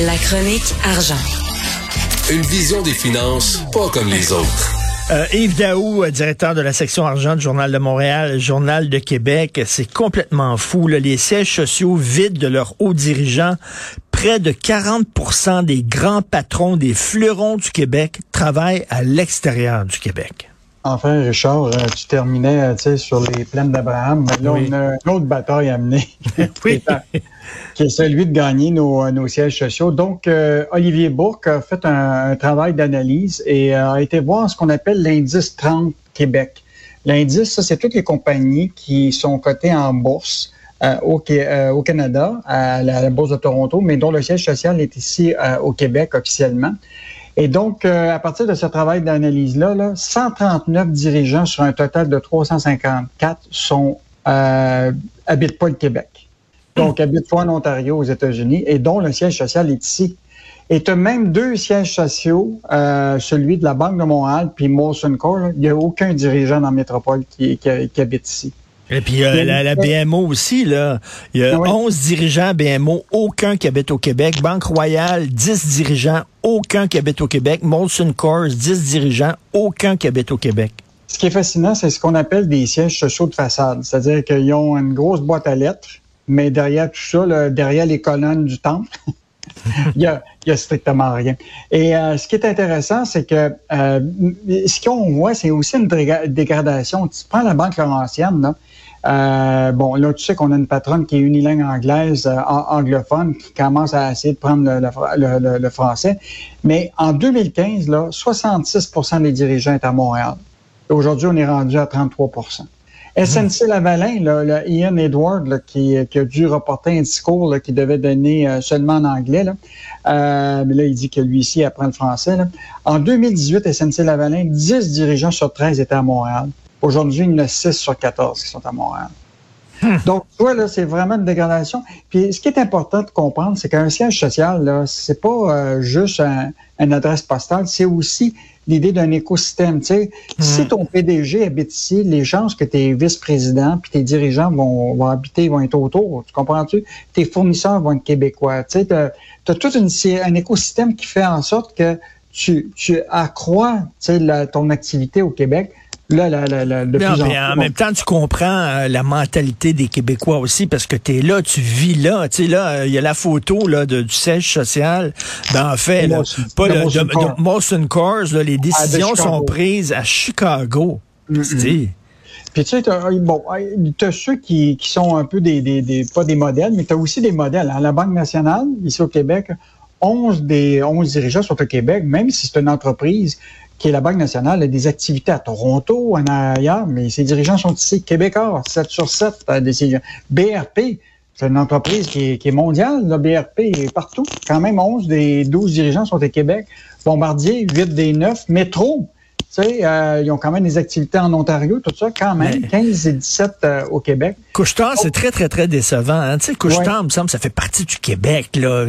La chronique argent. Une vision des finances pas comme les autres. Euh, Yves Daou, euh, directeur de la section argent du Journal de Montréal, Journal de Québec, c'est complètement fou. Là. Les sièges sociaux vides de leurs hauts dirigeants. Près de 40% des grands patrons des fleurons du Québec travaillent à l'extérieur du Québec. Enfin, Richard, euh, tu terminais euh, sur les plaines d'Abraham, mais là, on a une autre bataille à mener, oui. qui est celui de gagner nos, euh, nos sièges sociaux. Donc, Olivier Bourque a fait un, travail d'analyse et a été voir ce qu'on appelle l'indice 30 Québec. L'indice, ça, c'est toutes les compagnies qui sont cotées en bourse. au, au, Canada, à la, à la, Bourse de Toronto, mais dont le siège social est ici au Québec officiellement. Et donc, euh, à partir de ce travail d'analyse-là, là, 139 dirigeants sur un total de 354 sont euh, habitent pas le Québec. Donc, habitent soit en Ontario, aux États-Unis, et dont le siège social est ici. Et tu as même deux sièges sociaux, euh, celui de la Banque de Montréal puis Molson Core. Il n'y a aucun dirigeant dans la métropole qui, qui habite ici. Et puis euh, la, la, BMO aussi, là. Il y a 11 ah dirigeants BMO, aucun qui habite au Québec. Banque Royale, 10 dirigeants, aucun qui habite au Québec. Molson Coors, 10 dirigeants, aucun qui habite au Québec. Ce qui est fascinant, c'est ce qu'on appelle des sièges sociaux de façade. C'est-à-dire qu'ils ont une grosse boîte à lettres, mais derrière tout ça, là, derrière les colonnes du temple, il, y a, il y a strictement rien. Et euh, ce qui est intéressant, c'est que euh, ce qu'on voit, c'est aussi une dégradation. Tu prends la Banque Laurentienne, là, euh, bon, là, tu sais qu'on a une patronne qui est unilingue anglaise, euh, anglophone, qui commence à essayer de prendre le, français. Mais en 2015, là, 66% des dirigeants étaient à Montréal. Aujourd'hui, on est rendu à 33 SNC Lavalin, là, Ian Edward, qui, a dû reporter un discours qui devait donner euh, seulement en anglais, là. mais là, il dit que lui ici apprend le français. En 2018, SNC Lavalin, 10 dirigeants sur 13 étaient à Montréal. Aujourd'hui, il y en a 6 sur 14 qui sont à Montréal. Donc, tu vois, là, c'est vraiment une dégradation. Puis, ce qui est important de comprendre, c'est qu'un siège social, là, c'est pas euh, juste un, une adresse postale, c'est aussi l'idée d'un écosystème. Tu sais, hmm. si ton PDG habite ici, les chances que tes vice-présidents puis tes dirigeants vont, vont habiter, vont être autour. Tu comprends-tu? Tes fournisseurs vont être québécois. Tu sais, tu as, tout une, un écosystème qui fait en sorte que tu, tu accrois tu sais, ton activité au Québec Là, là, là, là, de en, même temps, tu comprends euh, la mentalité des Québécois aussi parce que tu es là, tu vis là. Tu sais, là, il y a la photo là, de, du siège social. Ben, en fait, là, pas le, de, Molson Coors, les ah, décisions sont prises à Chicago. Mm-hmm. Puis tu sais, bon, tu as ceux qui, qui sont un peu des, des, des pas des modèles, mais tu as aussi des modèles. Hein. La Banque nationale, ici au Québec, 11 des 11 dirigeants sont au Québec, même si c'est une entreprise qui est la Banque nationale, a des activités à Toronto, en ailleurs, mais ses dirigeants sont ici, québécois, 7 sur 7 euh, décisions. BRP, c'est une entreprise qui est, qui est mondiale, la BRP est partout. Quand même, 11 des 12 dirigeants sont au Québec. Bombardier, 8 des 9. Métro, euh, ils ont quand même des activités en Ontario, tout ça, quand même, 15 et 17 euh, au Québec. Couchetard, c'est très, très, très décevant. Hein? Tu sais, Couchetard, me semble, ça fait partie du Québec, là.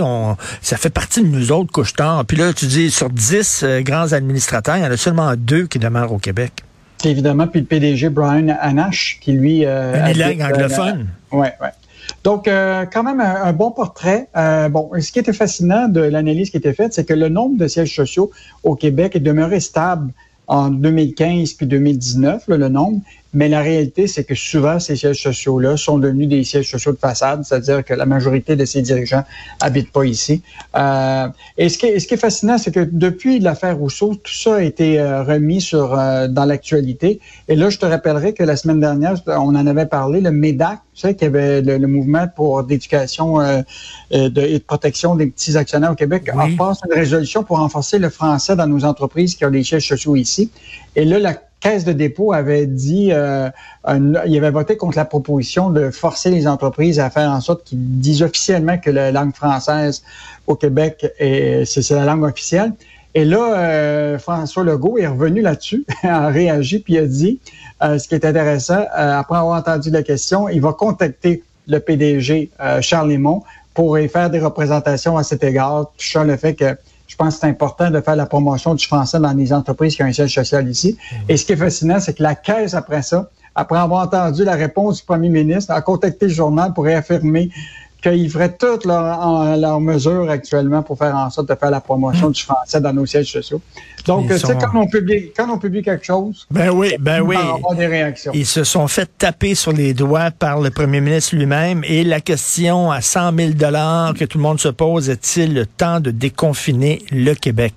on, ça fait partie de nous autres, Couchetard. Puis là, tu dis, sur 10 euh, grands administrateurs, il y en a seulement deux qui demeurent au Québec. Évidemment, puis le PDG Brian Anash, qui lui... Euh, Une langue anglophone. Oui, oui. Donc, euh, quand même, un, bon portrait. Euh, bon, ce qui était fascinant de l'analyse qui était faite, c'est que le nombre de sièges sociaux au Québec est demeuré stable en 2015 puis 2019, le nombre, mais la réalité, c'est que souvent, ces sièges sociaux-là sont devenus des sièges sociaux de façade, c'est-à-dire que la majorité de ces dirigeants habitent pas ici. Euh, et ce qui, est, ce qui est fascinant, c'est que depuis l'affaire Rousseau, tout ça a été euh, remis sur euh, dans l'actualité. Et là, je te rappellerai que la semaine dernière, on en avait parlé, le MEDAC, tu sais, qui avait le, mouvement pour d'éducation euh, et de protection des petits actionnaires au Québec, en passe une résolution pour renforcer le français dans nos entreprises qui ont des sièges sociaux ici. Et là, la Caisse de dépôt avait dit, euh, il avait voté contre la proposition de forcer les entreprises à faire en sorte qu'ils disent officiellement que la langue française au Québec, c'est la langue officielle. Et là, euh, François Legault est revenu là-dessus, a réagi, puis a dit, euh, ce qui est intéressant, euh, après avoir entendu la question, il va contacter le PDG Charles Lemont pour y faire des représentations à cet égard, touchant le fait que je pense que c'est important de faire la promotion du français dans les entreprises qui ont un siège social ici. Mhm. Et ce qui est fascinant, c'est que la Caisse, après ça, après avoir entendu la réponse du premier ministre, a contacté le journal pour réaffirmer qu'ils feraient toutes leurs leur mesures actuellement pour faire en sorte de faire la promotion du français dans nos sièges sociaux. Donc, tu sais, quand on publie, quand on publie quelque chose, ben oui, ben oui, des réactions. Ils se sont fait taper sur les doigts par le premier ministre lui-même et la question à 100 000 dollars que tout le monde se pose est-il le temps de déconfiner le Québec?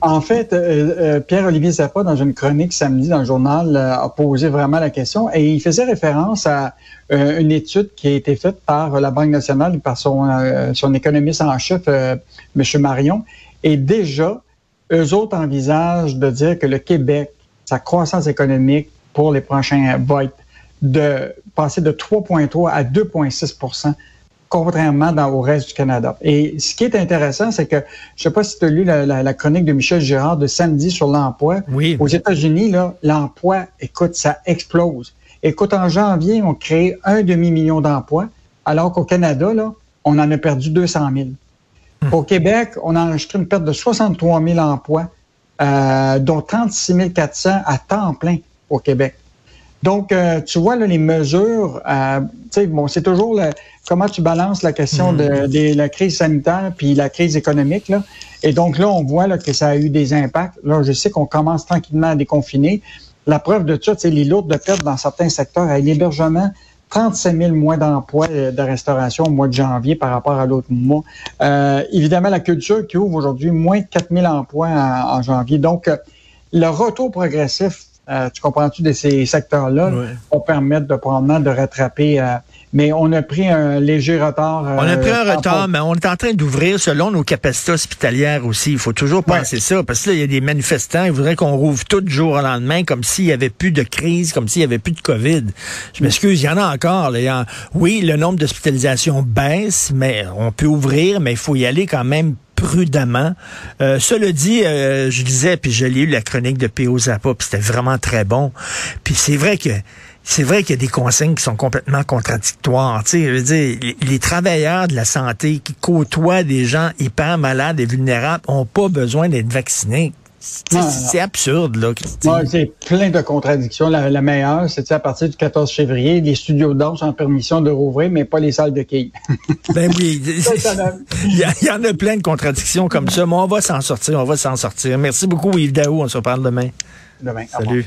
En fait, euh, euh, Pierre-Olivier Zappa, dans une chronique samedi dans le journal, euh, a posé vraiment la question et il faisait référence à une étude qui a été faite par la Banque nationale et par son, son économiste en chef, M. Marion. Et déjà, eux autres envisagent de dire que le Québec, sa croissance économique pour les prochains va être de passer de 3,3 à 2,6% contrairement dans, au reste du Canada. Et ce qui est intéressant, c'est que, je sais pas si tu as lu la, chronique de Michel Girard de samedi sur l'emploi. Oui. Aux États-Unis, là, l'emploi, écoute, ça explose. Écoute, en janvier, on crée un demi-million d'emplois, alors qu'au Canada, là, on en a perdu 200 000. Hmm. Au Québec, on a enregistré une perte de 63 000 emplois, euh, dont 36 400 à temps plein au Québec. Donc, euh, tu vois, là, les mesures, euh, bon, c'est toujours comment tu balances la question de, hmm. la crise sanitaire puis la crise économique. Là. Et donc là, on voit là, que ça a eu des impacts. Là, je sais qu'on commence tranquillement à déconfiner. La preuve de ça, c'est les lourdes de perte dans certains secteurs. L'hébergement, 35 000 moins d'emplois euh, de restauration au mois de janvier par rapport à l'autre mois. Euh, évidemment, la culture qui ouvre aujourd'hui moins de 4 000 emplois en, janvier. Donc, euh, le retour progressif, tu comprends-tu, de ces secteurs-là, va permettre de probablement de rattraper mais on a pris un léger retard. on a pris un euh, retard, mais on est en train d'ouvrir selon nos capacités hospitalières aussi. Il faut toujours penser ça, parce que là, il y a des manifestants, ils voudraient qu'on rouvre tout jour au lendemain, comme s'il y avait plus de crise, comme s'il y avait plus de COVID. Je m'excuse, il y en a encore. Là. Oui, le nombre d'hospitalisations baisse, mais on peut ouvrir, mais il faut y aller quand même prudemment. Euh, cela dit, euh, je disais, puis j'ai lu la chronique de P.O. Zappa, puis c'était vraiment très bon. Puis c'est vrai que c'est vrai qu'il y a des consignes qui sont complètement contradictoires. Tu sais, je veux dire, les, travailleurs de la santé qui côtoient des gens hyper malades et vulnérables ont pas besoin d'être vaccinés. C'est absurde, là. c'est plein de contradictions. La, meilleure, c'est à partir du 14 février, les studios de danse ont permission de rouvrir, mais pas les salles de quilles. ben oui. Il y, en a plein de contradictions comme ça, mais on va s'en sortir, on va s'en sortir. Merci beaucoup, Yves Daou. On se reparle demain. Demain. Salut.